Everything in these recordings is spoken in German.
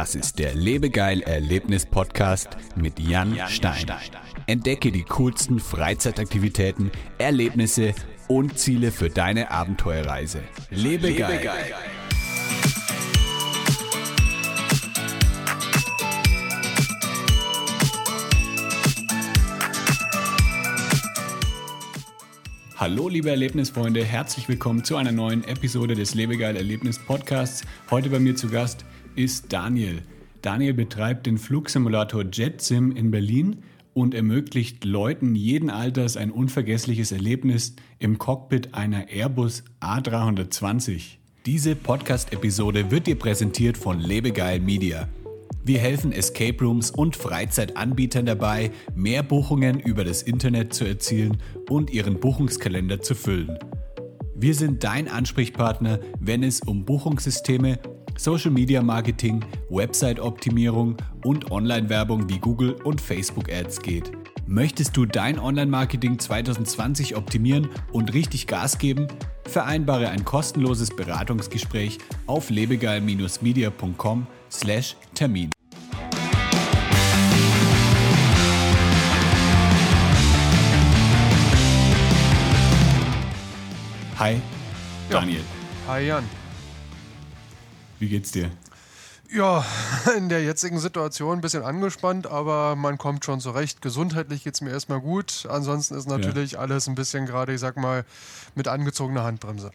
Das ist der Lebegeil Erlebnis Podcast mit Jan Stein. Entdecke die coolsten Freizeitaktivitäten, Erlebnisse und Ziele für deine Abenteuerreise. Lebegeil. Lebegeil. Hallo liebe Erlebnisfreunde, herzlich willkommen zu einer neuen Episode des Lebegeil Erlebnis Podcasts. Heute bei mir zu Gast ist Daniel. Daniel betreibt den Flugsimulator JetSim in Berlin und ermöglicht Leuten jeden Alters ein unvergessliches Erlebnis im Cockpit einer Airbus A320. Diese Podcast-Episode wird dir präsentiert von Lebegeil Media. Wir helfen Escape Rooms und Freizeitanbietern dabei, mehr Buchungen über das Internet zu erzielen und ihren Buchungskalender zu füllen. Wir sind dein Ansprechpartner, wenn es um Buchungssysteme, Social Media Marketing, Website-Optimierung und Online-Werbung wie Google und Facebook Ads geht. Möchtest du dein Online-Marketing 2020 optimieren und richtig Gas geben? Vereinbare ein kostenloses Beratungsgespräch auf lebegeil-media.com slash Termin. Hi, Daniel. Hi, Jan. Wie geht's dir? Ja, in der jetzigen Situation ein bisschen angespannt, aber man kommt schon zurecht. Gesundheitlich geht es mir erstmal gut. Ansonsten ist natürlich ja. alles ein bisschen gerade, ich sag mal, mit angezogener Handbremse.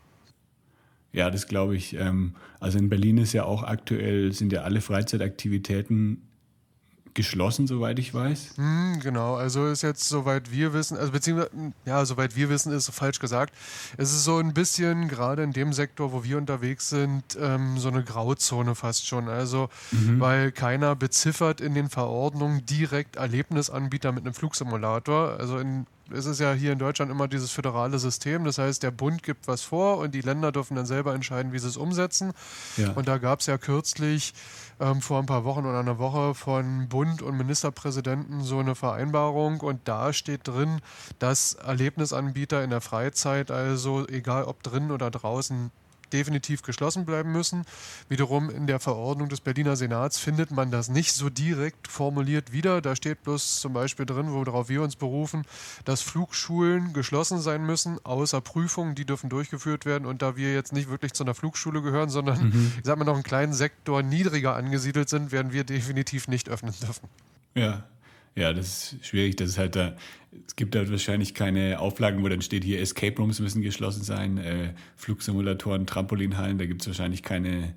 Ja, das glaube ich. Ähm, also in Berlin ist ja auch aktuell, sind ja alle Freizeitaktivitäten geschlossen, soweit ich weiß. Hm, genau, also ist jetzt, soweit wir wissen, also beziehungsweise, ja, soweit wir wissen, ist falsch gesagt. Es ist so ein bisschen, gerade in dem Sektor, wo wir unterwegs sind, ähm, so eine Grauzone fast schon. Also, mhm. weil keiner beziffert in den Verordnungen direkt Erlebnisanbieter mit einem Flugsimulator. Also in es ist ja hier in Deutschland immer dieses föderale System. Das heißt, der Bund gibt was vor und die Länder dürfen dann selber entscheiden, wie sie es umsetzen. Ja. Und da gab es ja kürzlich ähm, vor ein paar Wochen oder einer Woche von Bund und Ministerpräsidenten so eine Vereinbarung und da steht drin, dass Erlebnisanbieter in der Freizeit, also egal ob drin oder draußen, definitiv geschlossen bleiben müssen. Wiederum in der Verordnung des Berliner Senats findet man das nicht so direkt formuliert wieder. Da steht bloß zum Beispiel drin, worauf wir uns berufen, dass Flugschulen geschlossen sein müssen, außer Prüfungen, die dürfen durchgeführt werden. Und da wir jetzt nicht wirklich zu einer Flugschule gehören, sondern, mhm. ich sag mal, noch einen kleinen Sektor niedriger angesiedelt sind, werden wir definitiv nicht öffnen dürfen. Ja, ja, das ist schwierig. Das ist halt da, es gibt halt wahrscheinlich keine Auflagen, wo dann steht hier, Escape Rooms müssen geschlossen sein, äh, Flugsimulatoren, Trampolinhallen, da gibt es wahrscheinlich keine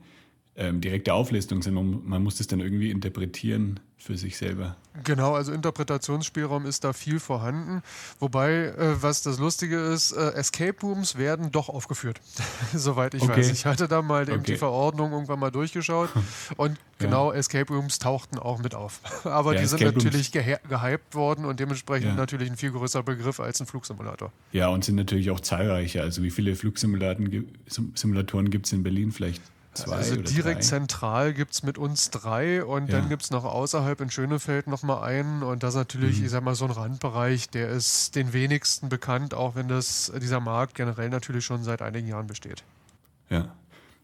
ähm, direkte Auflistung, sondern man muss das dann irgendwie interpretieren für sich selber. Genau, also Interpretationsspielraum ist da viel vorhanden. Wobei, äh, was das Lustige ist, äh, Escape Rooms werden doch aufgeführt, soweit ich okay. weiß. Ich hatte da mal okay. die Verordnung irgendwann mal durchgeschaut und genau, ja. Escape Rooms tauchten auch mit auf. Aber ja, die sind Escape natürlich gehypt worden und dementsprechend ja. natürlich ein viel größerer Begriff als ein Flugsimulator. Ja, und sind natürlich auch zahlreicher. Also wie viele Flugsimulatoren gibt es in Berlin? Vielleicht Zwei also direkt drei. zentral gibt es mit uns drei und ja. dann gibt es noch außerhalb in Schönefeld nochmal einen und das ist natürlich, mhm. ich sag mal, so ein Randbereich, der ist den wenigsten bekannt, auch wenn das, dieser Markt generell natürlich schon seit einigen Jahren besteht. Ja.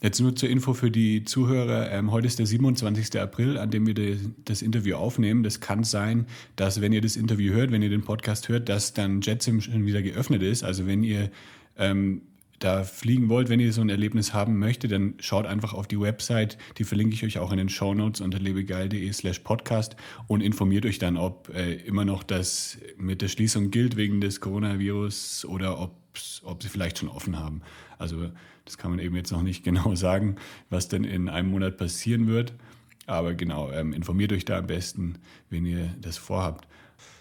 Jetzt nur zur Info für die Zuhörer. Ähm, heute ist der 27. April, an dem wir de, das Interview aufnehmen. Das kann sein, dass wenn ihr das Interview hört, wenn ihr den Podcast hört, dass dann JetSim schon wieder geöffnet ist. Also wenn ihr ähm, da fliegen wollt, wenn ihr so ein Erlebnis haben möchtet, dann schaut einfach auf die Website, die verlinke ich euch auch in den Show Notes unter lebegeil.de slash podcast und informiert euch dann, ob äh, immer noch das mit der Schließung gilt wegen des Coronavirus oder ob sie vielleicht schon offen haben. Also das kann man eben jetzt noch nicht genau sagen, was denn in einem Monat passieren wird. Aber genau, ähm, informiert euch da am besten, wenn ihr das vorhabt.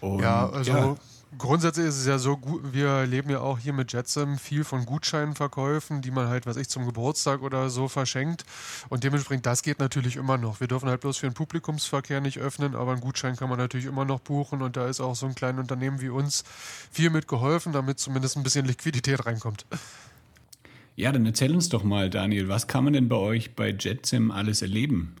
Und, ja, also ja. Grundsätzlich ist es ja so, wir leben ja auch hier mit Jetsam viel von Gutscheinverkäufen, die man halt, was ich, zum Geburtstag oder so verschenkt. Und dementsprechend, das geht natürlich immer noch. Wir dürfen halt bloß für den Publikumsverkehr nicht öffnen, aber einen Gutschein kann man natürlich immer noch buchen. Und da ist auch so ein kleines Unternehmen wie uns viel mit geholfen, damit zumindest ein bisschen Liquidität reinkommt. Ja, dann erzähl uns doch mal, Daniel, was kann man denn bei euch bei Jetsim alles erleben?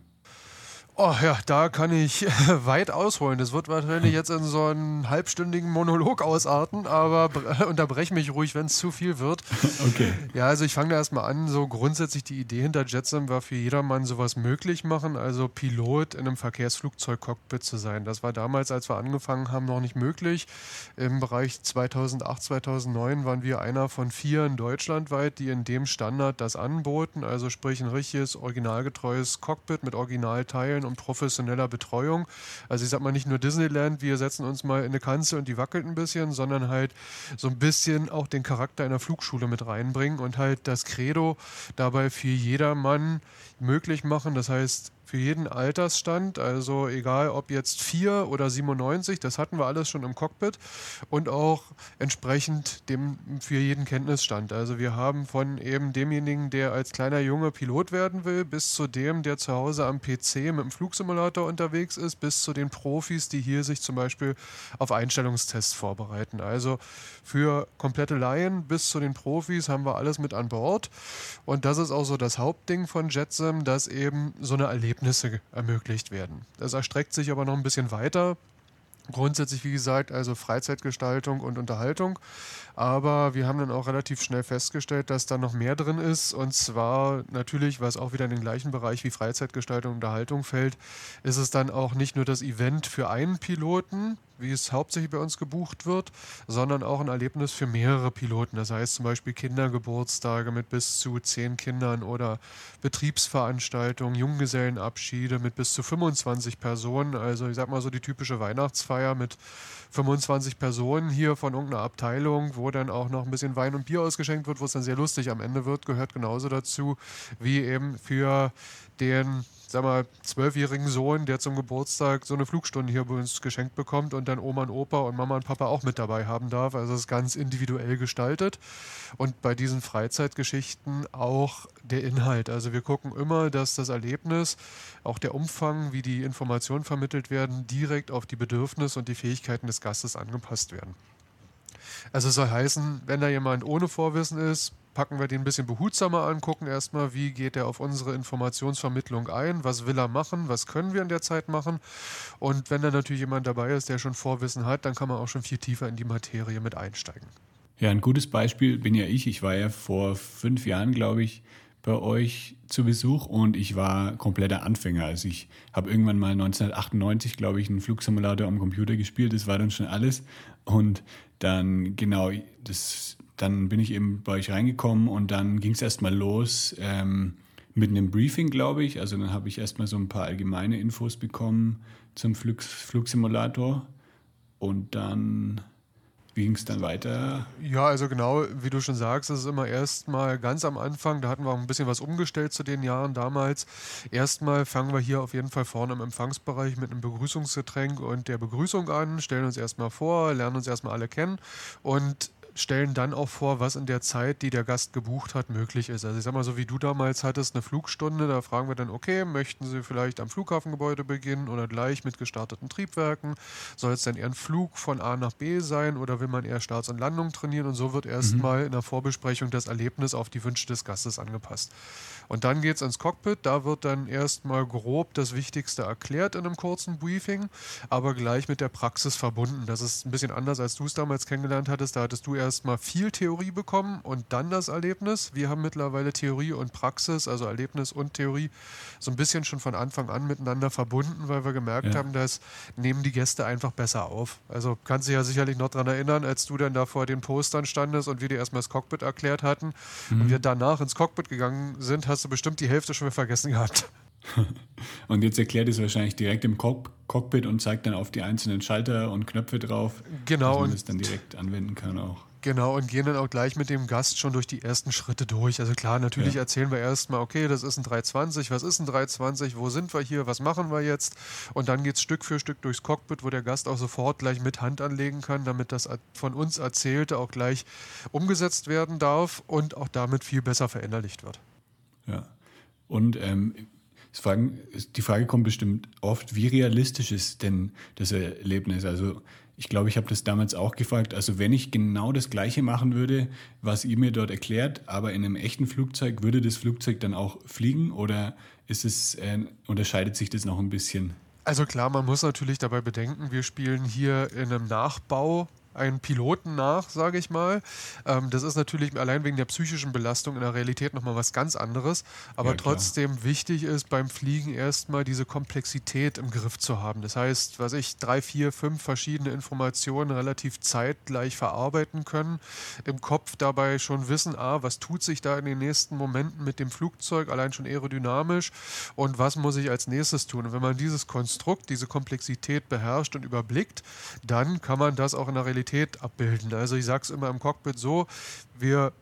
Oh ja, da kann ich weit ausholen. Das wird wahrscheinlich jetzt in so einen halbstündigen Monolog ausarten, aber unterbreche mich ruhig, wenn es zu viel wird. Okay. Ja, also ich fange da erstmal an. So grundsätzlich die Idee hinter JetSim war für jedermann sowas möglich machen, also Pilot in einem Verkehrsflugzeug-Cockpit zu sein. Das war damals, als wir angefangen haben, noch nicht möglich. Im Bereich 2008, 2009 waren wir einer von vier in Deutschland weit, die in dem Standard das anboten. Also sprich ein richtiges, originalgetreues Cockpit mit Originalteilen und professioneller Betreuung. Also ich sag mal nicht nur Disneyland, wir setzen uns mal in eine Kanzel und die wackelt ein bisschen, sondern halt so ein bisschen auch den Charakter einer Flugschule mit reinbringen und halt das Credo dabei für jedermann möglich machen. Das heißt, für jeden Altersstand, also egal ob jetzt 4 oder 97, das hatten wir alles schon im Cockpit und auch entsprechend dem für jeden Kenntnisstand. Also wir haben von eben demjenigen, der als kleiner Junge Pilot werden will, bis zu dem, der zu Hause am PC mit dem Flugsimulator unterwegs ist, bis zu den Profis, die hier sich zum Beispiel auf Einstellungstests vorbereiten. Also für komplette Laien bis zu den Profis haben wir alles mit an Bord und das ist auch so das Hauptding von JetSim, dass eben so eine Erlebnis Erlebnisse ermöglicht werden. Das erstreckt sich aber noch ein bisschen weiter. Grundsätzlich, wie gesagt, also Freizeitgestaltung und Unterhaltung. Aber wir haben dann auch relativ schnell festgestellt, dass da noch mehr drin ist. Und zwar natürlich, was auch wieder in den gleichen Bereich wie Freizeitgestaltung und Unterhaltung fällt, ist es dann auch nicht nur das Event für einen Piloten, wie es hauptsächlich bei uns gebucht wird, sondern auch ein Erlebnis für mehrere Piloten. Das heißt zum Beispiel Kindergeburtstage mit bis zu zehn Kindern oder Betriebsveranstaltungen, Junggesellenabschiede mit bis zu 25 Personen. Also ich sag mal so die typische Weihnachtsfeier mit 25 Personen hier von irgendeiner Abteilung, wo dann auch noch ein bisschen Wein und Bier ausgeschenkt wird, wo es dann sehr lustig am Ende wird, gehört genauso dazu wie eben für den sag mal, zwölfjährigen Sohn, der zum Geburtstag so eine Flugstunde hier bei uns geschenkt bekommt und dann Oma und Opa und Mama und Papa auch mit dabei haben darf. Also es ist ganz individuell gestaltet. Und bei diesen Freizeitgeschichten auch der Inhalt. Also wir gucken immer, dass das Erlebnis, auch der Umfang, wie die Informationen vermittelt werden, direkt auf die Bedürfnisse und die Fähigkeiten des Gastes angepasst werden. Also es soll heißen, wenn da jemand ohne Vorwissen ist, packen wir den ein bisschen behutsamer an, gucken erstmal, wie geht er auf unsere Informationsvermittlung ein, was will er machen, was können wir in der Zeit machen. Und wenn da natürlich jemand dabei ist, der schon Vorwissen hat, dann kann man auch schon viel tiefer in die Materie mit einsteigen. Ja, ein gutes Beispiel bin ja ich. Ich war ja vor fünf Jahren, glaube ich, bei euch zu Besuch und ich war kompletter Anfänger. Also ich habe irgendwann mal 1998, glaube ich, einen Flugsimulator am Computer gespielt. Das war dann schon alles. Und dann, genau, das dann bin ich eben bei euch reingekommen und dann ging es erstmal los ähm, mit einem Briefing, glaube ich. Also dann habe ich erstmal so ein paar allgemeine Infos bekommen zum Flug, Flugsimulator und dann ging es dann weiter? Ja, also genau, wie du schon sagst, es ist immer erstmal ganz am Anfang, da hatten wir auch ein bisschen was umgestellt zu den Jahren damals. Erstmal fangen wir hier auf jeden Fall vorne im Empfangsbereich mit einem Begrüßungsgetränk und der Begrüßung an, stellen uns erstmal vor, lernen uns erstmal alle kennen und stellen dann auch vor, was in der Zeit, die der Gast gebucht hat, möglich ist. Also ich sag mal, so wie du damals hattest, eine Flugstunde, da fragen wir dann, okay, möchten Sie vielleicht am Flughafengebäude beginnen oder gleich mit gestarteten Triebwerken? Soll es denn eher ein Flug von A nach B sein oder will man eher Starts und Landung trainieren? Und so wird erstmal mhm. in der Vorbesprechung das Erlebnis auf die Wünsche des Gastes angepasst. Und dann geht es ins Cockpit, da wird dann erstmal grob das Wichtigste erklärt in einem kurzen Briefing, aber gleich mit der Praxis verbunden. Das ist ein bisschen anders, als du es damals kennengelernt hattest. Da hattest du erstmal viel Theorie bekommen und dann das Erlebnis. Wir haben mittlerweile Theorie und Praxis, also Erlebnis und Theorie, so ein bisschen schon von Anfang an miteinander verbunden, weil wir gemerkt ja. haben, dass nehmen die Gäste einfach besser auf. Also kannst du dich ja sicherlich noch daran erinnern, als du dann da vor den Postern standest und wir dir erstmal das Cockpit erklärt hatten mhm. und wir danach ins Cockpit gegangen sind, hast du bestimmt die Hälfte schon wieder vergessen gehabt. und jetzt erklärt es wahrscheinlich direkt im Cock Cockpit und zeigt dann auf die einzelnen Schalter und Knöpfe drauf. Genau. Dass man es dann direkt anwenden kann auch. Genau, und gehen dann auch gleich mit dem Gast schon durch die ersten Schritte durch. Also klar, natürlich ja. erzählen wir erstmal, okay, das ist ein 320, was ist ein 320, wo sind wir hier, was machen wir jetzt? Und dann geht es Stück für Stück durchs Cockpit, wo der Gast auch sofort gleich mit Hand anlegen kann, damit das von uns Erzählte auch gleich umgesetzt werden darf und auch damit viel besser verinnerlicht wird. Ja. Und ähm, die Frage kommt bestimmt oft, wie realistisch ist denn das Erlebnis? Also ich glaube, ich habe das damals auch gefragt. Also wenn ich genau das Gleiche machen würde, was ihr mir dort erklärt, aber in einem echten Flugzeug, würde das Flugzeug dann auch fliegen oder ist es, äh, unterscheidet sich das noch ein bisschen? Also klar, man muss natürlich dabei bedenken, wir spielen hier in einem Nachbau einen Piloten nach, sage ich mal. Ähm, das ist natürlich allein wegen der psychischen Belastung in der Realität nochmal was ganz anderes. Aber ja, trotzdem wichtig ist beim Fliegen erstmal diese Komplexität im Griff zu haben. Das heißt, was ich drei, vier, fünf verschiedene Informationen relativ zeitgleich verarbeiten können, im Kopf dabei schon wissen, ah, was tut sich da in den nächsten Momenten mit dem Flugzeug, allein schon aerodynamisch und was muss ich als nächstes tun. Und wenn man dieses Konstrukt, diese Komplexität beherrscht und überblickt, dann kann man das auch in der Realität Realität abbilden. Also ich sage es immer im Cockpit so, wir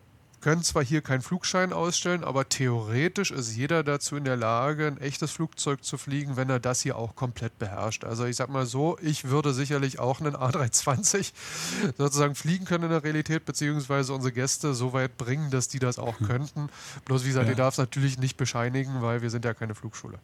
können zwar hier keinen Flugschein ausstellen, aber theoretisch ist jeder dazu in der Lage, ein echtes Flugzeug zu fliegen, wenn er das hier auch komplett beherrscht. Also ich sag mal so, ich würde sicherlich auch einen A320 sozusagen fliegen können in der Realität, beziehungsweise unsere Gäste so weit bringen, dass die das auch hm. könnten. Bloß wie gesagt, ja. ihr darf es natürlich nicht bescheinigen, weil wir sind ja keine Flugschule.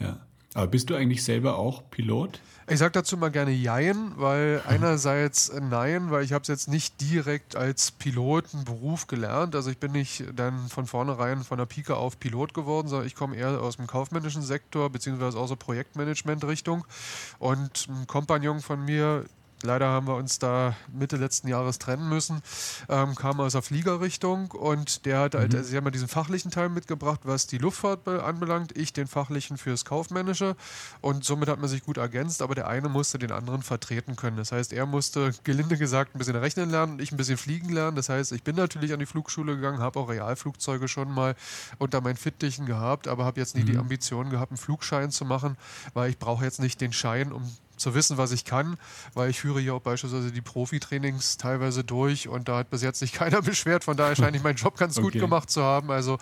Ja. Aber bist du eigentlich selber auch Pilot? Ich sage dazu mal gerne Jein, weil einerseits Nein, weil ich habe es jetzt nicht direkt als Pilotenberuf gelernt. Also ich bin nicht dann von vornherein von der Pike auf Pilot geworden, sondern ich komme eher aus dem kaufmännischen Sektor, beziehungsweise aus der Projektmanagement-Richtung. Und ein Kompagnon von mir, Leider haben wir uns da Mitte letzten Jahres trennen müssen. Ähm, kam aus der Fliegerrichtung und der hat halt, mhm. also sie haben ja diesen fachlichen Teil mitgebracht, was die Luftfahrt anbelangt, ich den fachlichen fürs Kaufmännische und somit hat man sich gut ergänzt, aber der eine musste den anderen vertreten können. Das heißt, er musste gelinde gesagt ein bisschen rechnen lernen und ich ein bisschen fliegen lernen. Das heißt, ich bin natürlich an die Flugschule gegangen, habe auch Realflugzeuge schon mal unter meinen Fittichen gehabt, aber habe jetzt nie mhm. die Ambition gehabt, einen Flugschein zu machen, weil ich brauche jetzt nicht den Schein, um zu wissen, was ich kann, weil ich führe hier auch beispielsweise die Profi-Trainings teilweise durch und da hat bis jetzt nicht keiner beschwert. Von daher scheine ich meinen Job ganz okay. gut gemacht zu haben. Also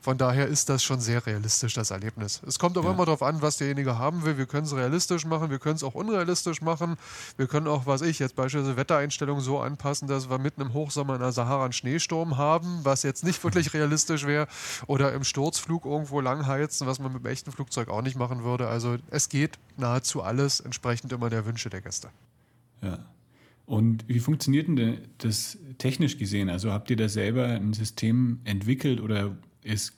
von daher ist das schon sehr realistisch, das Erlebnis. Es kommt auch ja. immer darauf an, was derjenige haben will. Wir können es realistisch machen, wir können es auch unrealistisch machen. Wir können auch, was ich jetzt beispielsweise Wettereinstellungen so anpassen, dass wir mitten im Hochsommer in der Sahara einen Schneesturm haben, was jetzt nicht wirklich realistisch wäre. Oder im Sturzflug irgendwo langheizen, was man mit einem echten Flugzeug auch nicht machen würde. Also es geht nahezu alles entsprechend entsprechend immer der Wünsche der Gäste. Ja. Und wie funktioniert denn das technisch gesehen? Also habt ihr da selber ein System entwickelt oder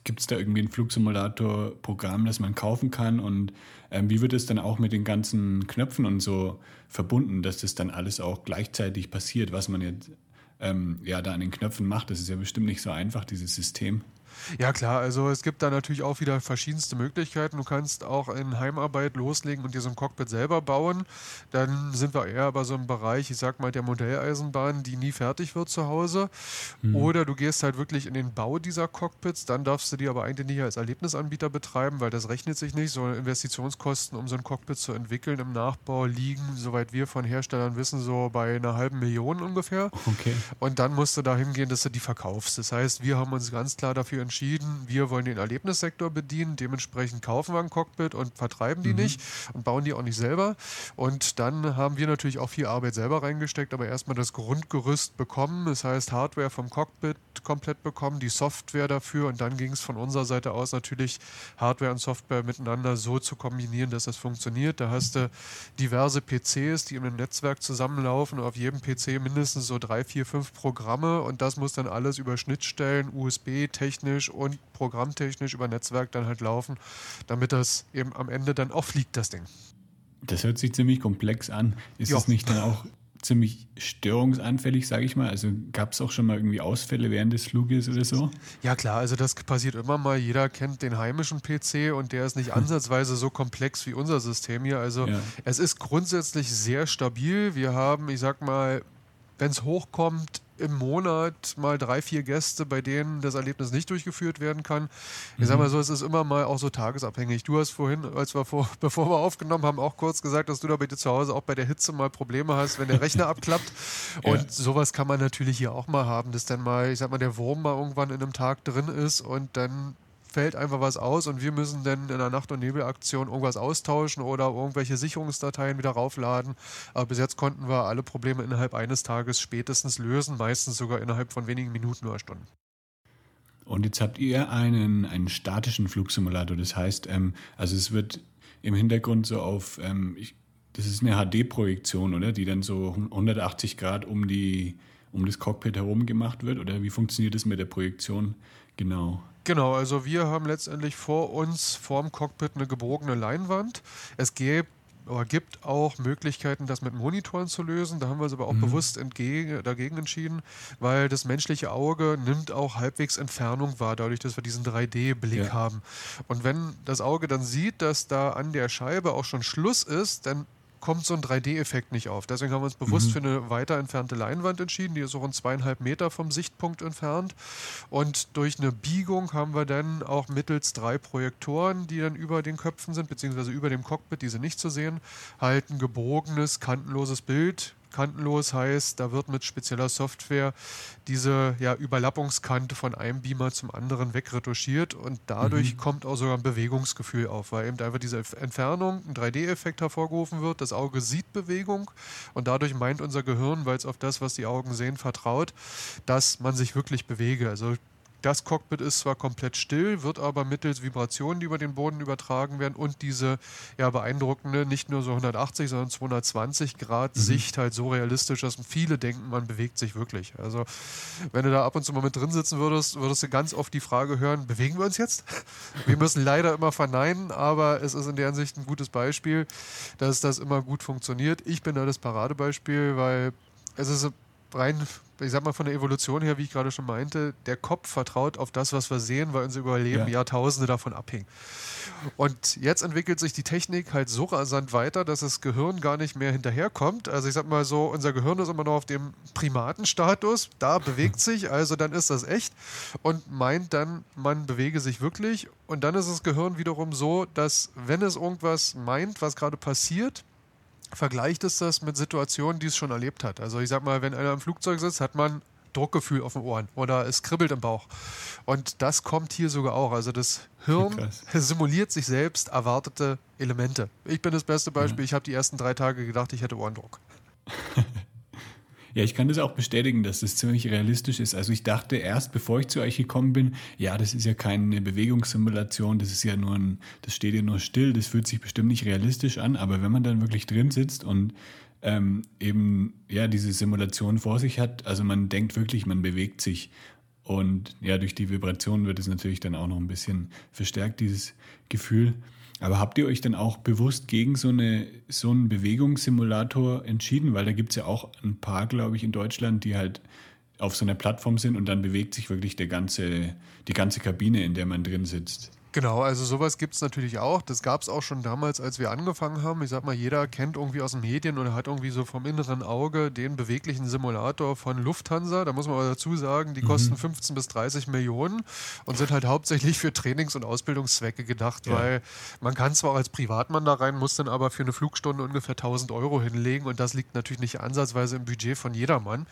gibt es da irgendwie ein Flugsimulator-Programm, das man kaufen kann? Und ähm, wie wird es dann auch mit den ganzen Knöpfen und so verbunden, dass das dann alles auch gleichzeitig passiert, was man jetzt ähm, ja, da an den Knöpfen macht? Das ist ja bestimmt nicht so einfach, dieses System. Ja klar, also es gibt da natürlich auch wieder verschiedenste Möglichkeiten. Du kannst auch in Heimarbeit loslegen und dir so ein Cockpit selber bauen. Dann sind wir eher bei so einem Bereich, ich sag mal, der Modelleisenbahn, die nie fertig wird zu Hause. Mhm. Oder du gehst halt wirklich in den Bau dieser Cockpits. Dann darfst du die aber eigentlich nicht als Erlebnisanbieter betreiben, weil das rechnet sich nicht. So Investitionskosten, um so ein Cockpit zu entwickeln im Nachbau, liegen, soweit wir von Herstellern wissen, so bei einer halben Million ungefähr. Okay. Und dann musst du da hingehen, dass du die verkaufst. Das heißt, wir haben uns ganz klar dafür entschieden, wir wollen den Erlebnissektor bedienen, dementsprechend kaufen wir ein Cockpit und vertreiben die mhm. nicht und bauen die auch nicht selber. Und dann haben wir natürlich auch viel Arbeit selber reingesteckt, aber erstmal das Grundgerüst bekommen, das heißt Hardware vom Cockpit komplett bekommen, die Software dafür und dann ging es von unserer Seite aus natürlich Hardware und Software miteinander so zu kombinieren, dass das funktioniert. Da hast du diverse PCs, die in einem Netzwerk zusammenlaufen und auf jedem PC mindestens so drei, vier, fünf Programme und das muss dann alles über Schnittstellen, USB, technisch technisch und programmtechnisch über Netzwerk dann halt laufen, damit das eben am Ende dann auch fliegt, das Ding. Das hört sich ziemlich komplex an. Ist es nicht dann auch ziemlich störungsanfällig, sage ich mal? Also gab es auch schon mal irgendwie Ausfälle während des Fluges oder so? Ja klar, also das passiert immer mal. Jeder kennt den heimischen PC und der ist nicht ansatzweise so komplex wie unser System hier. Also ja. es ist grundsätzlich sehr stabil. Wir haben, ich sag mal, wenn es hochkommt, im Monat mal drei, vier Gäste, bei denen das Erlebnis nicht durchgeführt werden kann. Ich sag mal mhm. so, es ist immer mal auch so tagesabhängig. Du hast vorhin, als wir vor, bevor wir aufgenommen haben, auch kurz gesagt, dass du da bei dir zu Hause auch bei der Hitze mal Probleme hast, wenn der Rechner abklappt. Und ja. sowas kann man natürlich hier auch mal haben, dass dann mal, ich sag mal, der Wurm mal irgendwann in einem Tag drin ist und dann fällt einfach was aus und wir müssen dann in einer Nacht- und Nebelaktion irgendwas austauschen oder irgendwelche Sicherungsdateien wieder raufladen. Aber bis jetzt konnten wir alle Probleme innerhalb eines Tages spätestens lösen, meistens sogar innerhalb von wenigen Minuten oder Stunden. Und jetzt habt ihr einen, einen statischen Flugsimulator. Das heißt, ähm, also es wird im Hintergrund so auf, ähm, ich, das ist eine HD-Projektion, oder? Die dann so 180 Grad um, die, um das Cockpit herum gemacht wird? Oder wie funktioniert das mit der Projektion genau? Genau, also wir haben letztendlich vor uns, vorm Cockpit, eine gebogene Leinwand. Es gibt aber gibt auch Möglichkeiten, das mit Monitoren zu lösen. Da haben wir uns aber auch mhm. bewusst entgegen, dagegen entschieden, weil das menschliche Auge nimmt auch halbwegs Entfernung wahr, dadurch, dass wir diesen 3D-Blick ja. haben. Und wenn das Auge dann sieht, dass da an der Scheibe auch schon Schluss ist, dann kommt so ein 3D-Effekt nicht auf. Deswegen haben wir uns bewusst mhm. für eine weiter entfernte Leinwand entschieden, die ist so rund zweieinhalb Meter vom Sichtpunkt entfernt. Und durch eine Biegung haben wir dann auch mittels drei Projektoren, die dann über den Köpfen sind, beziehungsweise über dem Cockpit, diese nicht zu sehen, halt ein gebogenes, kantenloses Bild kantenlos heißt, da wird mit spezieller Software diese ja, Überlappungskante von einem Beamer zum anderen wegretuschiert und dadurch mhm. kommt auch sogar ein Bewegungsgefühl auf, weil eben einfach diese Entfernung, ein 3D-Effekt hervorgerufen wird. Das Auge sieht Bewegung und dadurch meint unser Gehirn, weil es auf das, was die Augen sehen, vertraut, dass man sich wirklich bewege. Also das Cockpit ist zwar komplett still, wird aber mittels Vibrationen, die über den Boden übertragen werden und diese ja, beeindruckende, nicht nur so 180, sondern 220 Grad mhm. Sicht halt so realistisch, dass viele denken, man bewegt sich wirklich. Also wenn du da ab und zu mal mit drin sitzen würdest, würdest du ganz oft die Frage hören, bewegen wir uns jetzt? Wir müssen leider immer verneinen, aber es ist in der Hinsicht ein gutes Beispiel, dass das immer gut funktioniert. Ich bin da das Paradebeispiel, weil es ist rein ich sag mal von der Evolution her, wie ich gerade schon meinte, der Kopf vertraut auf das, was wir sehen, weil unser Überleben ja. Jahrtausende davon abhängt. Und jetzt entwickelt sich die Technik halt so rasant weiter, dass das Gehirn gar nicht mehr hinterherkommt. Also ich sag mal so, unser Gehirn ist immer noch auf dem Primatenstatus, da bewegt sich, also dann ist das echt und meint dann, man bewege sich wirklich. Und dann ist das Gehirn wiederum so, dass wenn es irgendwas meint, was gerade passiert, vergleicht es das mit Situationen, die es schon erlebt hat. Also ich sag mal, wenn einer im Flugzeug sitzt, hat man Druckgefühl auf den Ohren oder es kribbelt im Bauch. Und das kommt hier sogar auch. Also das Hirn Krass. simuliert sich selbst erwartete Elemente. Ich bin das beste Beispiel. Ja. Ich habe die ersten drei Tage gedacht, ich hätte Ohrendruck. Ja, ich kann das auch bestätigen, dass das ziemlich realistisch ist. Also ich dachte erst, bevor ich zu euch gekommen bin, ja, das ist ja keine Bewegungssimulation, das ist ja nur ein, das steht ja nur still, das fühlt sich bestimmt nicht realistisch an, aber wenn man dann wirklich drin sitzt und ähm, eben ja diese Simulation vor sich hat, also man denkt wirklich, man bewegt sich und ja, durch die Vibration wird es natürlich dann auch noch ein bisschen verstärkt, dieses Gefühl. Aber habt ihr euch dann auch bewusst gegen so, eine, so einen Bewegungssimulator entschieden? Weil da gibt es ja auch ein paar, glaube ich, in Deutschland, die halt auf so einer Plattform sind und dann bewegt sich wirklich der ganze, die ganze Kabine, in der man drin sitzt. Genau, also sowas gibt es natürlich auch. Das gab es auch schon damals, als wir angefangen haben. Ich sag mal, jeder kennt irgendwie aus den Medien oder hat irgendwie so vom inneren Auge den beweglichen Simulator von Lufthansa. Da muss man aber dazu sagen, die mhm. kosten 15 bis 30 Millionen und sind halt hauptsächlich für Trainings- und Ausbildungszwecke gedacht, ja. weil man kann zwar auch als Privatmann da rein, muss dann aber für eine Flugstunde ungefähr 1000 Euro hinlegen und das liegt natürlich nicht ansatzweise im Budget von jedermann.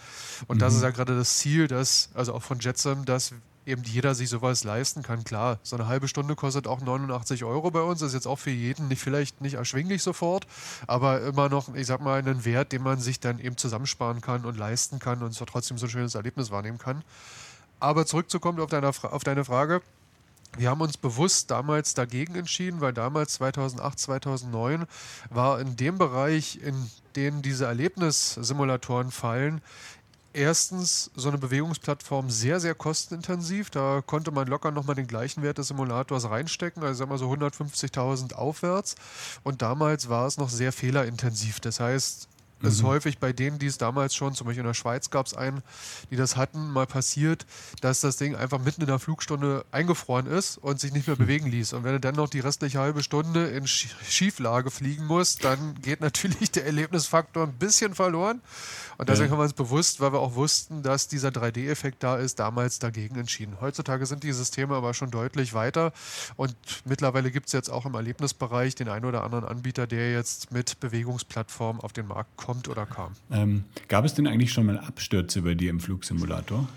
Und mhm. das ist ja gerade das Ziel, dass, also auch von Jetsam, dass eben jeder sich sowas leisten kann. Klar, so eine halbe Stunde kostet auch 89 Euro bei uns. Ist jetzt auch für jeden nicht vielleicht nicht erschwinglich sofort, aber immer noch, ich sag mal, einen Wert, den man sich dann eben zusammensparen kann und leisten kann und so trotzdem so ein schönes Erlebnis wahrnehmen kann. Aber zurückzukommen auf deine, auf deine Frage. Wir haben uns bewusst damals dagegen entschieden, weil damals 2008, 2009 war in dem Bereich, in den diese Erlebnissimulatoren fallen, erstens so eine Bewegungsplattform sehr, sehr kostenintensiv. Da konnte man locker nochmal den gleichen Wert des Simulators reinstecken, also sagen wir so 150.000 aufwärts. Und damals war es noch sehr fehlerintensiv. Das heißt, das ist mhm. häufig bei denen, die es damals schon, zum Beispiel in der Schweiz gab es einen, die das hatten, mal passiert, dass das Ding einfach mitten in der Flugstunde eingefroren ist und sich nicht mehr mhm. bewegen ließ. Und wenn du dann noch die restliche halbe Stunde in Schieflage fliegen musst, dann geht natürlich der Erlebnisfaktor ein bisschen verloren. Und deswegen ja. haben wir uns bewusst, weil wir auch wussten, dass dieser 3D-Effekt da ist, damals dagegen entschieden. Heutzutage sind die Systeme aber schon deutlich weiter und mittlerweile gibt es jetzt auch im Erlebnisbereich den einen oder anderen Anbieter, der jetzt mit Bewegungsplattformen auf den Markt kommt oder kam. Ähm, gab es denn eigentlich schon mal Abstürze bei dir im Flugsimulator?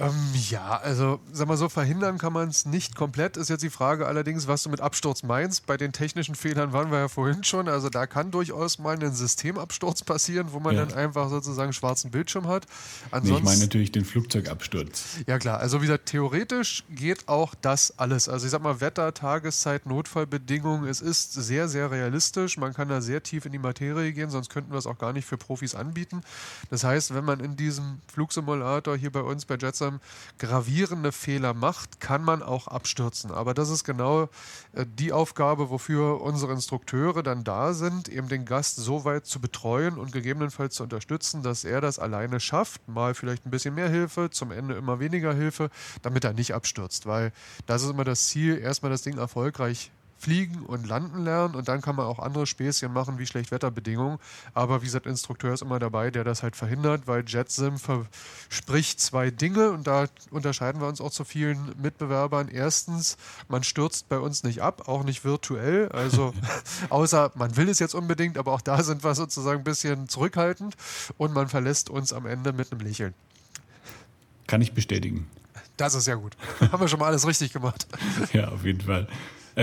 Ähm, ja, also sag mal so, verhindern kann man es nicht komplett. Ist jetzt die Frage allerdings, was du mit Absturz meinst. Bei den technischen Fehlern waren wir ja vorhin schon. Also da kann durchaus mal ein Systemabsturz passieren, wo man ja. dann einfach sozusagen schwarzen Bildschirm hat. Ansonsten, nee, ich meine natürlich den Flugzeugabsturz. Ja klar, also wie gesagt, theoretisch geht auch das alles. Also ich sag mal, Wetter, Tageszeit, Notfallbedingungen, es ist sehr, sehr realistisch. Man kann da sehr tief in die Materie gehen, sonst könnten wir es auch gar nicht für Profis anbieten. Das heißt, wenn man in diesem Flugsimulator hier bei uns bei Jetsam gravierende Fehler macht, kann man auch abstürzen. Aber das ist genau äh, die Aufgabe, wofür unsere Instrukteure dann da sind, eben den Gast so weit zu betreuen und gegebenenfalls zu unterstützen, dass er das alleine schafft. Mal vielleicht ein bisschen mehr Hilfe, zum Ende immer weniger Hilfe, damit er nicht abstürzt. Weil das ist immer das Ziel, erstmal das Ding erfolgreich fliegen und landen lernen und dann kann man auch andere Späßchen machen wie Schlechtwetterbedingungen. Aber wie gesagt, Instrukteur ist immer dabei, der das halt verhindert, weil JetSim verspricht zwei Dinge und da unterscheiden wir uns auch zu vielen Mitbewerbern. Erstens, man stürzt bei uns nicht ab, auch nicht virtuell, also außer man will es jetzt unbedingt, aber auch da sind wir sozusagen ein bisschen zurückhaltend und man verlässt uns am Ende mit einem Lächeln. Kann ich bestätigen. Das ist ja gut. Haben wir schon mal alles richtig gemacht. ja, auf jeden Fall.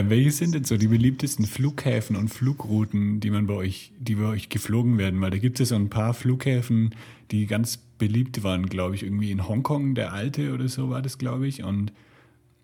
Welche sind denn so die beliebtesten Flughäfen und Flugrouten, die man bei euch, die bei euch geflogen werden? Weil da gibt es so ein paar Flughäfen, die ganz beliebt waren, glaube ich, irgendwie in Hongkong, der alte oder so war das, glaube ich. Und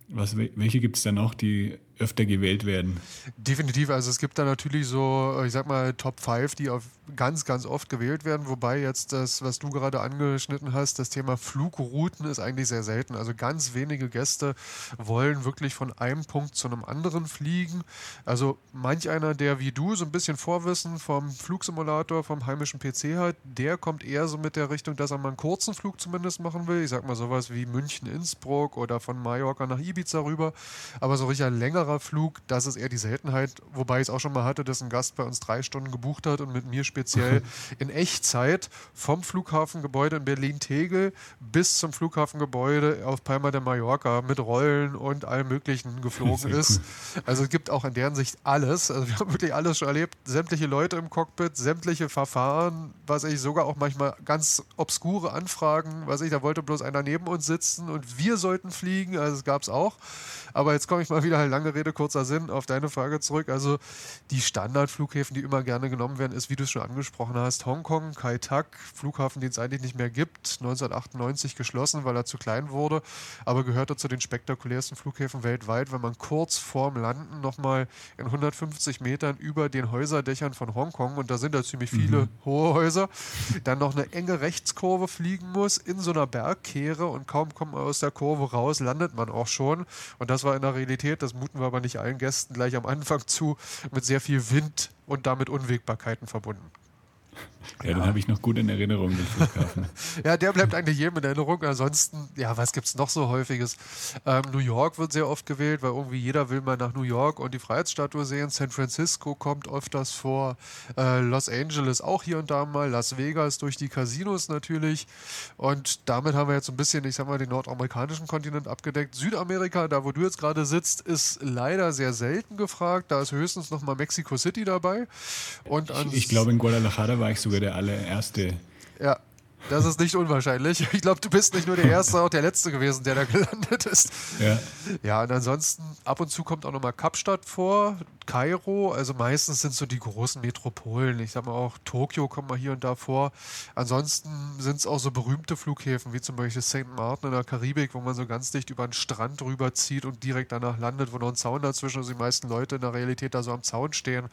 was, welche gibt es da noch, die öfter gewählt werden? Definitiv. Also es gibt da natürlich so, ich sag mal, Top 5, die auf ganz, ganz oft gewählt werden. Wobei jetzt das, was du gerade angeschnitten hast, das Thema Flugrouten ist eigentlich sehr selten. Also ganz wenige Gäste wollen wirklich von einem Punkt zu einem anderen fliegen. Also manch einer, der wie du so ein bisschen Vorwissen vom Flugsimulator, vom heimischen PC hat, der kommt eher so mit der Richtung, dass er mal einen kurzen Flug zumindest machen will. Ich sag mal sowas wie München-Innsbruck oder von Mallorca nach Ibiza rüber. Aber so richtig längerer Flug, das ist eher die Seltenheit. Wobei ich es auch schon mal hatte, dass ein Gast bei uns drei Stunden gebucht hat und mit mir speziell in Echtzeit vom Flughafengebäude in Berlin-Tegel bis zum Flughafengebäude auf Palma de Mallorca mit Rollen und allem Möglichen geflogen ist. Also es gibt auch in deren Sicht alles. Also wir haben wirklich alles schon erlebt. Sämtliche Leute im Cockpit, sämtliche Verfahren, was ich sogar auch manchmal ganz obskure Anfragen, was ich, da wollte bloß einer neben uns sitzen und wir sollten fliegen. Also es gab es auch. Aber jetzt komme ich mal wieder, lange Rede, kurzer Sinn, auf deine Frage zurück. Also die Standardflughäfen, die immer gerne genommen werden, ist, wie du es schon angesprochen hast, Hongkong, Kai Tak, Flughafen, den es eigentlich nicht mehr gibt, 1998 geschlossen, weil er zu klein wurde, aber gehörte zu den spektakulärsten Flughäfen weltweit, wenn man kurz vorm Landen nochmal in 150 Metern über den Häuserdächern von Hongkong, und da sind ja ziemlich viele mhm. hohe Häuser, dann noch eine enge Rechtskurve fliegen muss in so einer Bergkehre und kaum kommt man aus der Kurve raus, landet man auch schon. Und das war in der Realität, das muten wir aber nicht allen Gästen gleich am Anfang zu, mit sehr viel Wind und damit Unwägbarkeiten verbunden. Ja, ja. den habe ich noch gut in Erinnerung, den Flughafen. ja, der bleibt eigentlich jedem in Erinnerung. Ansonsten, ja, was gibt es noch so häufiges? Ähm, New York wird sehr oft gewählt, weil irgendwie jeder will mal nach New York und die Freiheitsstatue sehen. San Francisco kommt öfters vor. Äh, Los Angeles auch hier und da mal. Las Vegas durch die Casinos natürlich. Und damit haben wir jetzt so ein bisschen, ich sag mal, den nordamerikanischen Kontinent abgedeckt. Südamerika, da wo du jetzt gerade sitzt, ist leider sehr selten gefragt. Da ist höchstens noch mal Mexico City dabei. Und ich, ich glaube, in Guadalajara war ich sogar der allererste. Ja, das ist nicht unwahrscheinlich. Ich glaube, du bist nicht nur der Erste, auch der Letzte gewesen, der da gelandet ist. Ja. Ja, und ansonsten, ab und zu kommt auch nochmal Kapstadt vor, Kairo, also meistens sind so die großen Metropolen. Ich sag mal auch Tokio kommt mal hier und da vor. Ansonsten sind es auch so berühmte Flughäfen, wie zum Beispiel St. Martin in der Karibik, wo man so ganz dicht über den Strand rüberzieht und direkt danach landet, wo noch ein Zaun dazwischen ist, die meisten Leute in der Realität da so am Zaun stehen.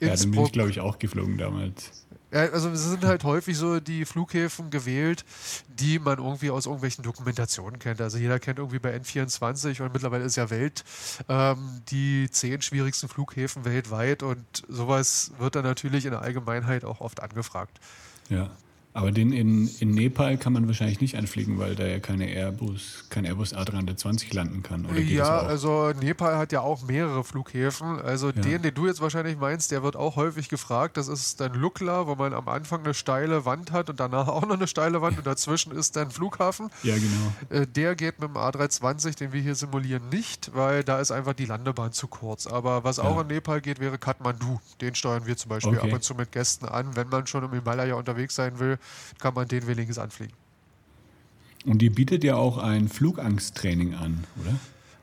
Innsbruck, ja, dann bin ich, glaube ich, auch geflogen damals. Ja, also es sind halt häufig so die Flughäfen gewählt, die man irgendwie aus irgendwelchen Dokumentationen kennt. Also jeder kennt irgendwie bei N24 und mittlerweile ist ja Welt ähm, die zehn schwierigsten Flughäfen weltweit und sowas wird dann natürlich in der Allgemeinheit auch oft angefragt. Ja. Aber den in, in Nepal kann man wahrscheinlich nicht anfliegen, weil da ja keine Airbus, kein Airbus A320 landen kann. Oder ja, also Nepal hat ja auch mehrere Flughäfen. Also ja. den, den du jetzt wahrscheinlich meinst, der wird auch häufig gefragt. Das ist dann Lukla, wo man am Anfang eine steile Wand hat und danach auch noch eine steile Wand und dazwischen ist dann Flughafen. Ja, genau. Äh, der geht mit dem A320, den wir hier simulieren, nicht, weil da ist einfach die Landebahn zu kurz. Aber was auch ja. in Nepal geht, wäre Kathmandu. Den steuern wir zum Beispiel okay. ab und zu mit Gästen an, wenn man schon im Himalaya unterwegs sein will kann man den wenigstens anfliegen. Und ihr bietet ja auch ein Flugangsttraining an, oder?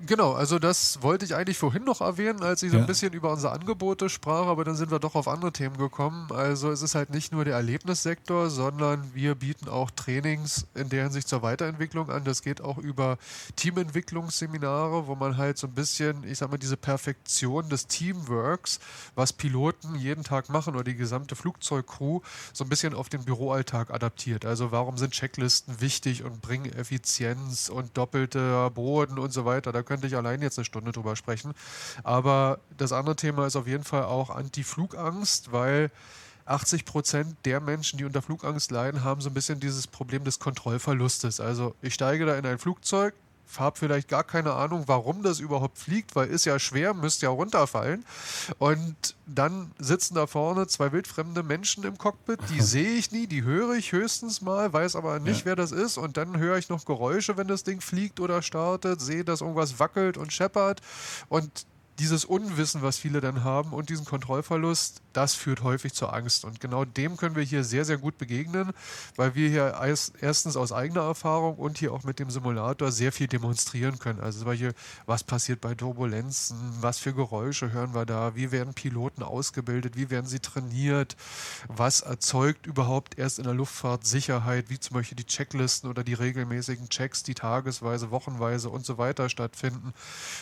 Genau, also das wollte ich eigentlich vorhin noch erwähnen, als ich so ein bisschen über unsere Angebote sprach, aber dann sind wir doch auf andere Themen gekommen. Also es ist halt nicht nur der Erlebnissektor, sondern wir bieten auch Trainings in der Hinsicht zur Weiterentwicklung an. Das geht auch über Teamentwicklungsseminare, wo man halt so ein bisschen, ich sag mal, diese Perfektion des Teamworks, was Piloten jeden Tag machen oder die gesamte Flugzeugcrew, so ein bisschen auf den Büroalltag adaptiert. Also warum sind Checklisten wichtig und bringen Effizienz und doppelter Boden und so weiter. Da könnte ich allein jetzt eine Stunde drüber sprechen. Aber das andere Thema ist auf jeden Fall auch Anti-Flugangst, weil 80 Prozent der Menschen, die unter Flugangst leiden, haben so ein bisschen dieses Problem des Kontrollverlustes. Also ich steige da in ein Flugzeug, habe vielleicht gar keine Ahnung, warum das überhaupt fliegt, weil ist ja schwer, müsste ja runterfallen. Und dann sitzen da vorne zwei wildfremde Menschen im Cockpit, die sehe ich nie, die höre ich höchstens mal, weiß aber nicht, ja. wer das ist. Und dann höre ich noch Geräusche, wenn das Ding fliegt oder startet, sehe, dass irgendwas wackelt und scheppert. Und dieses Unwissen, was viele dann haben und diesen Kontrollverlust, das führt häufig zur Angst. Und genau dem können wir hier sehr, sehr gut begegnen, weil wir hier erstens aus eigener Erfahrung und hier auch mit dem Simulator sehr viel demonstrieren können. Also solche, was passiert bei Turbulenzen, was für Geräusche hören wir da, wie werden Piloten ausgebildet, wie werden sie trainiert, was erzeugt überhaupt erst in der Luftfahrt Sicherheit, wie zum Beispiel die Checklisten oder die regelmäßigen Checks, die tagesweise, wochenweise und so weiter stattfinden.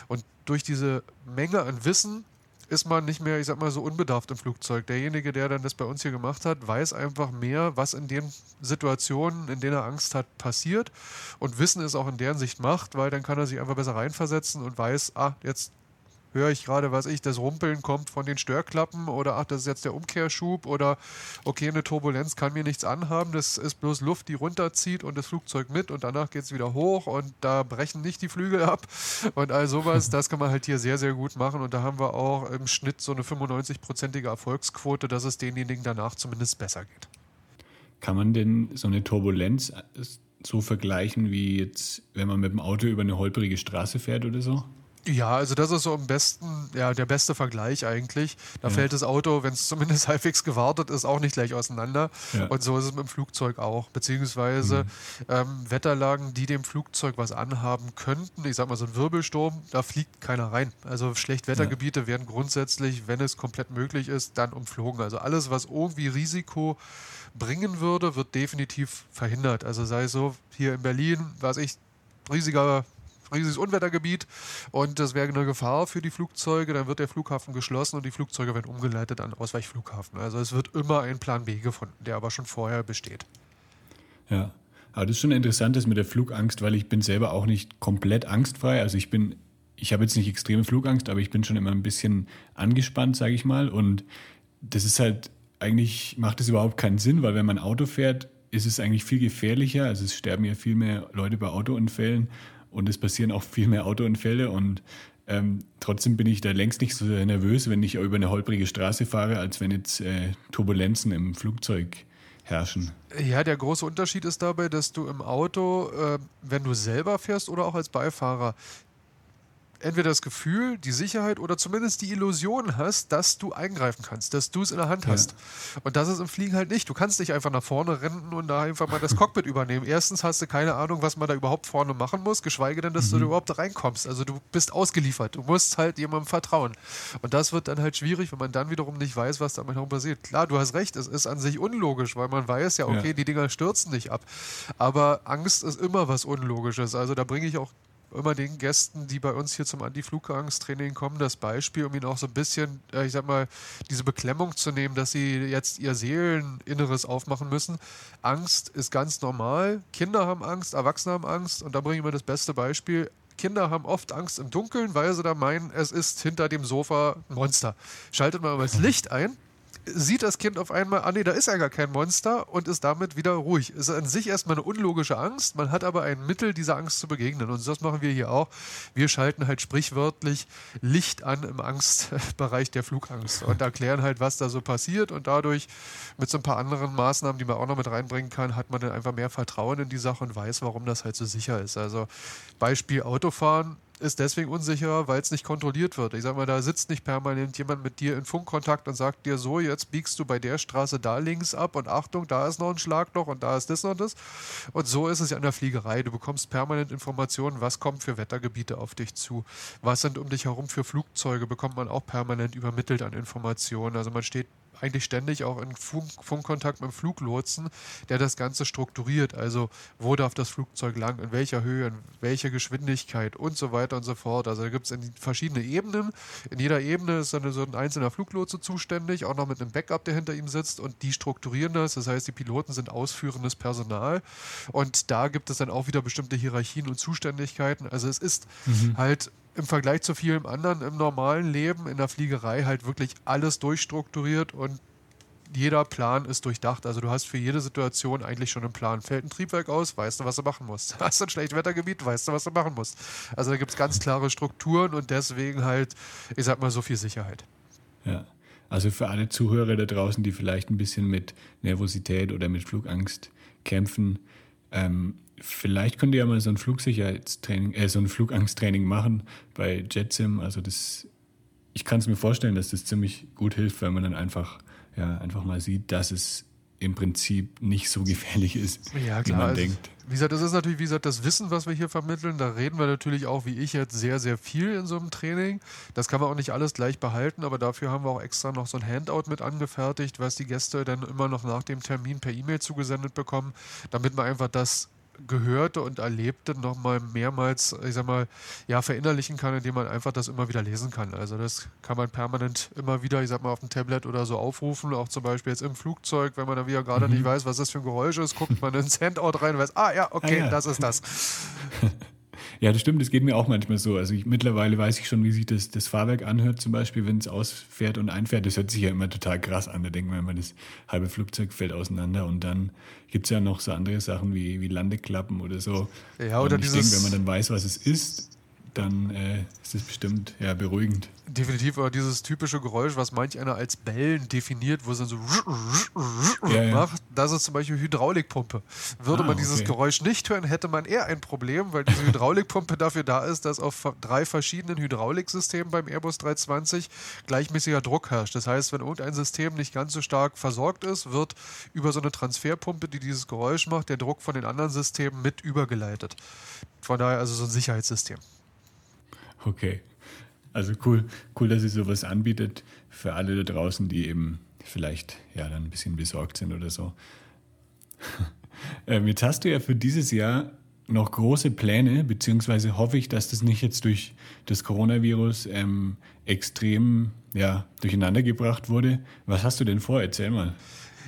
Und durch diese Menge an Wissen ist man nicht mehr, ich sag mal, so unbedarft im Flugzeug. Derjenige, der dann das bei uns hier gemacht hat, weiß einfach mehr, was in den Situationen, in denen er Angst hat, passiert. Und Wissen ist auch in deren Sicht Macht, weil dann kann er sich einfach besser reinversetzen und weiß, ah, jetzt höre ich gerade, was ich, das Rumpeln kommt von den Störklappen oder ach, das ist jetzt der Umkehrschub oder okay, eine Turbulenz kann mir nichts anhaben, das ist bloß Luft, die runterzieht und das Flugzeug mit und danach geht es wieder hoch und da brechen nicht die Flügel ab und all sowas, das kann man halt hier sehr, sehr gut machen und da haben wir auch im Schnitt so eine 95-prozentige Erfolgsquote, dass es denjenigen danach zumindest besser geht. Kann man denn so eine Turbulenz so vergleichen wie jetzt, wenn man mit dem Auto über eine holprige Straße fährt oder so? Ja, also das ist so am besten, ja, der beste Vergleich eigentlich. Da ja. fällt das Auto, wenn es zumindest halbwegs gewartet ist, auch nicht gleich auseinander. Ja. Und so ist es mit dem Flugzeug auch. Beziehungsweise mhm. ähm, Wetterlagen, die dem Flugzeug was anhaben könnten. Ich sag mal, so ein Wirbelsturm, da fliegt keiner rein. Also Schlechtwettergebiete ja. werden grundsätzlich, wenn es komplett möglich ist, dann umflogen. Also alles, was irgendwie Risiko bringen würde, wird definitiv verhindert. Also sei so hier in Berlin, weiß ich, riesiger riesiges Unwettergebiet und das wäre eine Gefahr für die Flugzeuge, dann wird der Flughafen geschlossen und die Flugzeuge werden umgeleitet an Ausweichflughafen. Also es wird immer ein Plan B gefunden, der aber schon vorher besteht. Ja, aber das ist schon interessant, das mit der Flugangst, weil ich bin selber auch nicht komplett angstfrei. Also ich bin, ich habe jetzt nicht extreme Flugangst, aber ich bin schon immer ein bisschen angespannt, sage ich mal. Und das ist halt, eigentlich macht das überhaupt keinen Sinn, weil wenn man Auto fährt, ist es eigentlich viel gefährlicher. Also es sterben ja viel mehr Leute bei Autounfällen und es passieren auch viel mehr Autounfälle und ähm, trotzdem bin ich da längst nicht so nervös, wenn ich über eine holprige Straße fahre, als wenn jetzt äh, Turbulenzen im Flugzeug herrschen. Ja, der große Unterschied ist dabei, dass du im Auto, äh, wenn du selber fährst oder auch als Beifahrer, entweder das Gefühl, die Sicherheit oder zumindest die Illusion hast, dass du eingreifen kannst, dass du es in der Hand hast. Ja. Und das ist im Fliegen halt nicht. Du kannst nicht einfach nach vorne rennen und da einfach mal das Cockpit übernehmen. Erstens hast du keine Ahnung, was man da überhaupt vorne machen muss, geschweige denn, dass mhm. du da überhaupt reinkommst. Also du bist ausgeliefert. Du musst halt jemandem vertrauen. Und das wird dann halt schwierig, wenn man dann wiederum nicht weiß, was da herum passiert. Klar, du hast recht, es ist an sich unlogisch, weil man weiß ja, okay, ja. die Dinger stürzen nicht ab. Aber Angst ist immer was Unlogisches. Also da bringe ich auch immer den Gästen, die bei uns hier zum Anti-Flugangst-Training kommen, das Beispiel, um ihnen auch so ein bisschen, äh, ich sag mal, diese Beklemmung zu nehmen, dass sie jetzt ihr Seeleninneres aufmachen müssen. Angst ist ganz normal. Kinder haben Angst, Erwachsene haben Angst und da bringe ich mir das beste Beispiel. Kinder haben oft Angst im Dunkeln, weil sie da meinen, es ist hinter dem Sofa ein Monster. Schaltet aber das Licht ein, sieht das Kind auf einmal, ah nee, da ist ja gar kein Monster und ist damit wieder ruhig. Ist an sich erstmal eine unlogische Angst, man hat aber ein Mittel, dieser Angst zu begegnen. Und das machen wir hier auch. Wir schalten halt sprichwörtlich Licht an im Angstbereich der Flugangst und erklären halt, was da so passiert. Und dadurch mit so ein paar anderen Maßnahmen, die man auch noch mit reinbringen kann, hat man dann einfach mehr Vertrauen in die Sache und weiß, warum das halt so sicher ist. Also Beispiel Autofahren ist deswegen unsicherer, weil es nicht kontrolliert wird. Ich sag mal, da sitzt nicht permanent jemand mit dir in Funkkontakt und sagt dir so, jetzt biegst du bei der Straße da links ab und Achtung, da ist noch ein Schlagloch und da ist das und das. Und so ist es ja in der Fliegerei. Du bekommst permanent Informationen, was kommt für Wettergebiete auf dich zu, was sind um dich herum für Flugzeuge, bekommt man auch permanent übermittelt an Informationen. Also man steht eigentlich ständig auch in Funk Funkkontakt mit dem Fluglotsen, der das Ganze strukturiert. Also wo darf das Flugzeug lang, in welcher Höhe, in welcher Geschwindigkeit und so weiter und so fort. Also da gibt es verschiedene Ebenen. In jeder Ebene ist dann so ein einzelner Fluglotse zuständig, auch noch mit einem Backup, der hinter ihm sitzt und die strukturieren das. Das heißt, die Piloten sind ausführendes Personal und da gibt es dann auch wieder bestimmte Hierarchien und Zuständigkeiten. Also es ist mhm. halt im Vergleich zu vielem anderen im normalen Leben in der Fliegerei halt wirklich alles durchstrukturiert und jeder Plan ist durchdacht. Also du hast für jede Situation eigentlich schon einen Plan. Fällt ein Triebwerk aus, weißt du, was du machen musst. Hast du ein schlechtes Wettergebiet, weißt du, was du machen musst. Also da gibt es ganz klare Strukturen und deswegen halt, ich sag mal, so viel Sicherheit. Ja. Also für alle Zuhörer da draußen, die vielleicht ein bisschen mit Nervosität oder mit Flugangst kämpfen, ähm, vielleicht könnt ihr ja mal so ein Flugsicherheitstraining, äh, so ein Flugangsttraining machen bei JetSim. Also das, ich kann es mir vorstellen, dass das ziemlich gut hilft, weil man dann einfach, ja, einfach mal sieht, dass es im Prinzip nicht so gefährlich ist, ja, wie man also, denkt. Wie gesagt, das ist natürlich, wie gesagt, das Wissen, was wir hier vermitteln. Da reden wir natürlich auch, wie ich jetzt, sehr, sehr viel in so einem Training. Das kann man auch nicht alles gleich behalten, aber dafür haben wir auch extra noch so ein Handout mit angefertigt, was die Gäste dann immer noch nach dem Termin per E-Mail zugesendet bekommen, damit man einfach das Gehörte und Erlebte nochmal mehrmals, ich sag mal, ja, verinnerlichen kann, indem man einfach das immer wieder lesen kann. Also das kann man permanent immer wieder, ich sag mal, auf dem Tablet oder so aufrufen, auch zum Beispiel jetzt im Flugzeug, wenn man dann wieder gerade mhm. nicht weiß, was das für ein Geräusch ist, guckt man ins Handout rein und weiß, ah ja, okay, ah, ja. das ist das. Ja, das stimmt, das geht mir auch manchmal so. Also ich, mittlerweile weiß ich schon, wie sich das, das Fahrwerk anhört, zum Beispiel, wenn es ausfährt und einfährt. Das hört sich ja immer total krass an. Da denkt man immer, das halbe Flugzeug fällt auseinander und dann gibt es ja noch so andere Sachen wie, wie Landeklappen oder so. Ja, oder und ich denke, wenn man dann weiß, was es ist, dann äh, ist es bestimmt ja, beruhigend. Definitiv, aber dieses typische Geräusch, was manch einer als Bellen definiert, wo es dann so ja, ja. macht, das ist zum Beispiel Hydraulikpumpe. Würde ah, man dieses okay. Geräusch nicht hören, hätte man eher ein Problem, weil diese Hydraulikpumpe dafür da ist, dass auf drei verschiedenen Hydrauliksystemen beim Airbus 320 gleichmäßiger Druck herrscht. Das heißt, wenn irgendein System nicht ganz so stark versorgt ist, wird über so eine Transferpumpe, die dieses Geräusch macht, der Druck von den anderen Systemen mit übergeleitet. Von daher also so ein Sicherheitssystem. Okay. Also cool, cool, dass ihr sowas anbietet für alle da draußen, die eben vielleicht ja dann ein bisschen besorgt sind oder so. ähm, jetzt hast du ja für dieses Jahr noch große Pläne, beziehungsweise hoffe ich, dass das nicht jetzt durch das Coronavirus ähm, extrem ja, durcheinander gebracht wurde. Was hast du denn vor? Erzähl mal.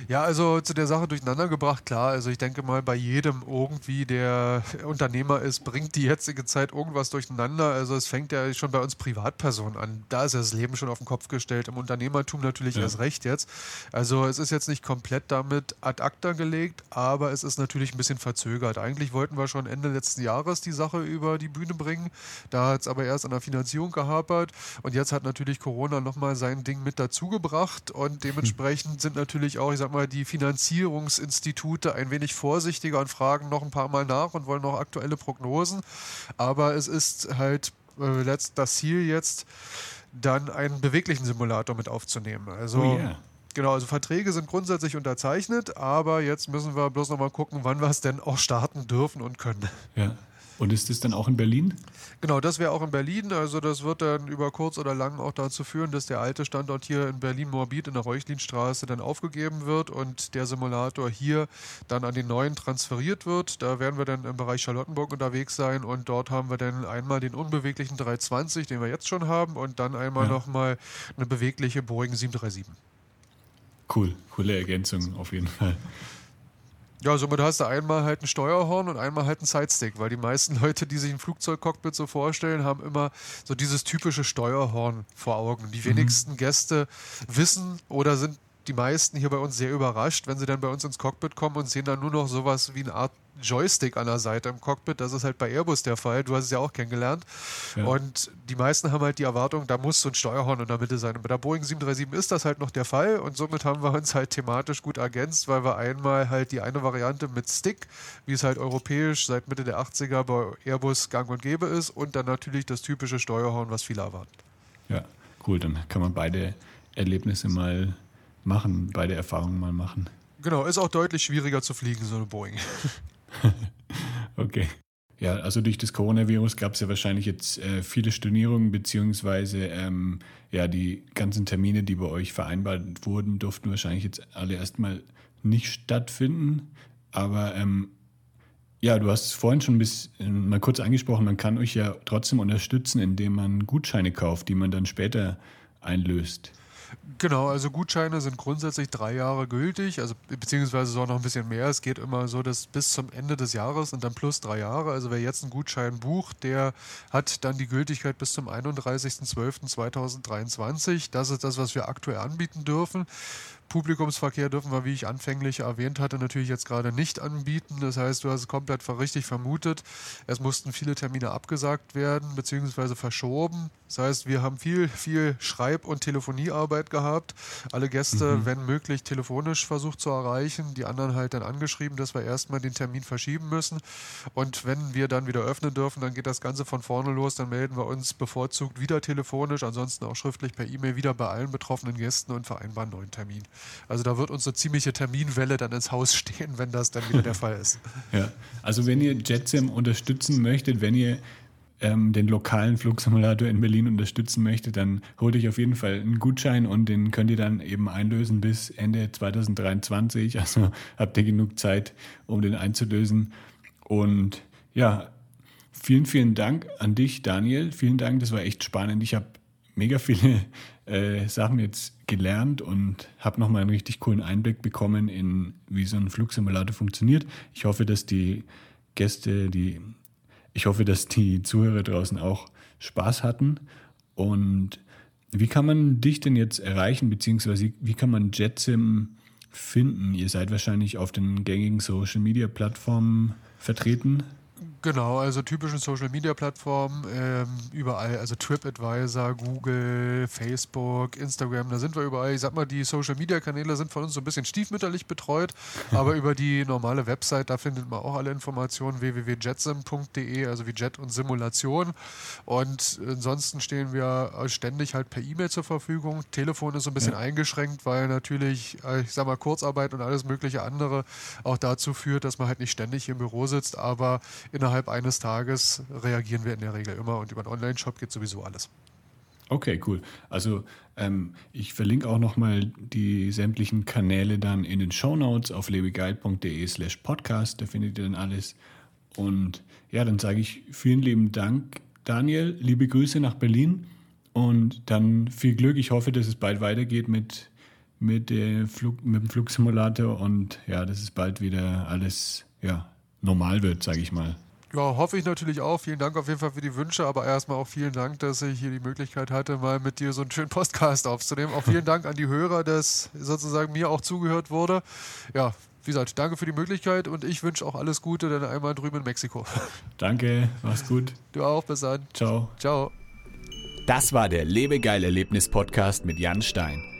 Ja, also zu der Sache durcheinander gebracht, klar. Also ich denke mal, bei jedem irgendwie, der Unternehmer ist, bringt die jetzige Zeit irgendwas durcheinander. Also es fängt ja schon bei uns Privatpersonen an. Da ist ja das Leben schon auf den Kopf gestellt. Im Unternehmertum natürlich ja. erst recht jetzt. Also es ist jetzt nicht komplett damit ad acta gelegt, aber es ist natürlich ein bisschen verzögert. Eigentlich wollten wir schon Ende letzten Jahres die Sache über die Bühne bringen. Da hat es aber erst an der Finanzierung gehapert. Und jetzt hat natürlich Corona nochmal sein Ding mit dazugebracht. Und dementsprechend sind natürlich auch, ich sag mal, die Finanzierungsinstitute ein wenig vorsichtiger und fragen noch ein paar Mal nach und wollen noch aktuelle Prognosen. Aber es ist halt äh, das Ziel jetzt, dann einen beweglichen Simulator mit aufzunehmen. Also oh yeah. Genau, also Verträge sind grundsätzlich unterzeichnet, aber jetzt müssen wir bloß noch mal gucken, wann wir es denn auch starten dürfen und können. Ja. Und ist das dann auch in Berlin? Genau, das wäre auch in Berlin. Also das wird dann über kurz oder lang auch dazu führen, dass der alte Standort hier in Berlin-Morbid in der Reuchlinstraße dann aufgegeben wird und der Simulator hier dann an den neuen transferiert wird. Da werden wir dann im Bereich Charlottenburg unterwegs sein und dort haben wir dann einmal den unbeweglichen 320, den wir jetzt schon haben, und dann einmal ja. nochmal eine bewegliche Boeing 737. Cool, coole Ergänzung auf jeden Fall. Ja, somit hast du einmal halt ein Steuerhorn und einmal halt ein Sidestick, weil die meisten Leute, die sich ein Flugzeugcockpit so vorstellen, haben immer so dieses typische Steuerhorn vor Augen. Die mhm. wenigsten Gäste wissen oder sind die meisten hier bei uns sehr überrascht, wenn sie dann bei uns ins Cockpit kommen und sehen dann nur noch sowas wie eine Art Joystick an der Seite im Cockpit. Das ist halt bei Airbus der Fall. Du hast es ja auch kennengelernt. Ja. Und die meisten haben halt die Erwartung, da muss so ein Steuerhorn in der Mitte sein. Und bei der Boeing 737 ist das halt noch der Fall. Und somit haben wir uns halt thematisch gut ergänzt, weil wir einmal halt die eine Variante mit Stick, wie es halt europäisch seit Mitte der 80er bei Airbus gang und gäbe ist, und dann natürlich das typische Steuerhorn, was viele erwarten. Ja, cool. Dann kann man beide Erlebnisse mal machen, beide Erfahrungen mal machen. Genau, ist auch deutlich schwieriger zu fliegen, so eine Boeing. okay. Ja, also durch das Coronavirus gab es ja wahrscheinlich jetzt äh, viele Stornierungen, beziehungsweise ähm, ja, die ganzen Termine, die bei euch vereinbart wurden, durften wahrscheinlich jetzt alle erstmal nicht stattfinden. Aber ähm, ja, du hast es vorhin schon bis, äh, mal kurz angesprochen, man kann euch ja trotzdem unterstützen, indem man Gutscheine kauft, die man dann später einlöst. Genau, also Gutscheine sind grundsätzlich drei Jahre gültig, also beziehungsweise so noch ein bisschen mehr. Es geht immer so, dass bis zum Ende des Jahres und dann plus drei Jahre. Also wer jetzt einen Gutschein bucht, der hat dann die Gültigkeit bis zum 31.12.2023. Das ist das, was wir aktuell anbieten dürfen. Publikumsverkehr dürfen wir, wie ich anfänglich erwähnt hatte, natürlich jetzt gerade nicht anbieten. Das heißt, du hast es komplett richtig vermutet. Es mussten viele Termine abgesagt werden bzw. verschoben. Das heißt, wir haben viel, viel Schreib- und Telefoniearbeit gehabt. Alle Gäste, mhm. wenn möglich, telefonisch versucht zu erreichen. Die anderen halt dann angeschrieben, dass wir erstmal den Termin verschieben müssen. Und wenn wir dann wieder öffnen dürfen, dann geht das Ganze von vorne los. Dann melden wir uns bevorzugt wieder telefonisch, ansonsten auch schriftlich per E-Mail wieder bei allen betroffenen Gästen und vereinbaren einen neuen Termin. Also da wird uns eine ziemliche Terminwelle dann ins Haus stehen, wenn das dann wieder der Fall ist. Ja, also wenn ihr JetSim unterstützen möchtet, wenn ihr ähm, den lokalen Flugsimulator in Berlin unterstützen möchtet, dann holt euch auf jeden Fall einen Gutschein und den könnt ihr dann eben einlösen bis Ende 2023. Also habt ihr genug Zeit, um den einzulösen. Und ja, vielen, vielen Dank an dich, Daniel. Vielen Dank, das war echt spannend. Ich habe mega viele äh, Sachen jetzt gelernt und habe nochmal einen richtig coolen Einblick bekommen in, wie so ein Flugsimulator funktioniert. Ich hoffe, dass die Gäste, die, ich hoffe, dass die Zuhörer draußen auch Spaß hatten. Und wie kann man dich denn jetzt erreichen, beziehungsweise wie kann man JetSim finden? Ihr seid wahrscheinlich auf den gängigen Social Media Plattformen vertreten. Genau, also typischen Social Media Plattformen, ähm, überall, also TripAdvisor, Google, Facebook, Instagram, da sind wir überall. Ich sag mal, die Social Media Kanäle sind von uns so ein bisschen stiefmütterlich betreut, aber über die normale Website, da findet man auch alle Informationen, www.jetsim.de, also wie Jet und Simulation. Und ansonsten stehen wir ständig halt per E-Mail zur Verfügung. Telefon ist so ein bisschen ja. eingeschränkt, weil natürlich, äh, ich sag mal, Kurzarbeit und alles mögliche andere auch dazu führt, dass man halt nicht ständig im Büro sitzt, aber innerhalb eines Tages reagieren wir in der Regel immer und über den Online-Shop geht sowieso alles. Okay, cool. Also ähm, ich verlinke auch nochmal die sämtlichen Kanäle dann in den Show Notes auf lebegeil.de slash podcast. Da findet ihr dann alles. Und ja, dann sage ich vielen lieben Dank, Daniel. Liebe Grüße nach Berlin und dann viel Glück. Ich hoffe, dass es bald weitergeht mit, mit, der Flug, mit dem Flugsimulator und ja, dass es bald wieder alles ja, normal wird, sage ich mal. Ja, hoffe ich natürlich auch. Vielen Dank auf jeden Fall für die Wünsche, aber erstmal auch vielen Dank, dass ich hier die Möglichkeit hatte, mal mit dir so einen schönen Podcast aufzunehmen. Auch vielen Dank an die Hörer, dass sozusagen mir auch zugehört wurde. Ja, wie gesagt, danke für die Möglichkeit und ich wünsche auch alles Gute, dann einmal drüben in Mexiko. Danke, mach's gut. Du auch, bis dann. Ciao. Ciao. Das war der Lebegeil-Erlebnis-Podcast mit Jan Stein.